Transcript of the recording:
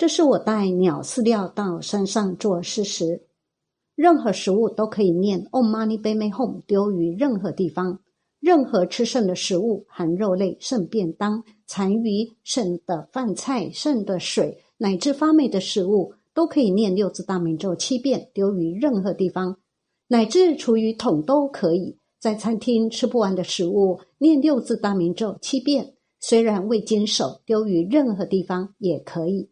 这是我带鸟饲料到山上做事时，任何食物都可以念 “Om Mani p a m e Hum” 丢于任何地方。任何吃剩的食物，含肉类、剩便当、残余、剩的饭菜、剩的水，乃至发霉的食物，都可以念六字大明咒七遍，丢于任何地方，乃至厨余桶都可以。在餐厅吃不完的食物，念六字大明咒七遍，虽然未坚守，丢于任何地方也可以。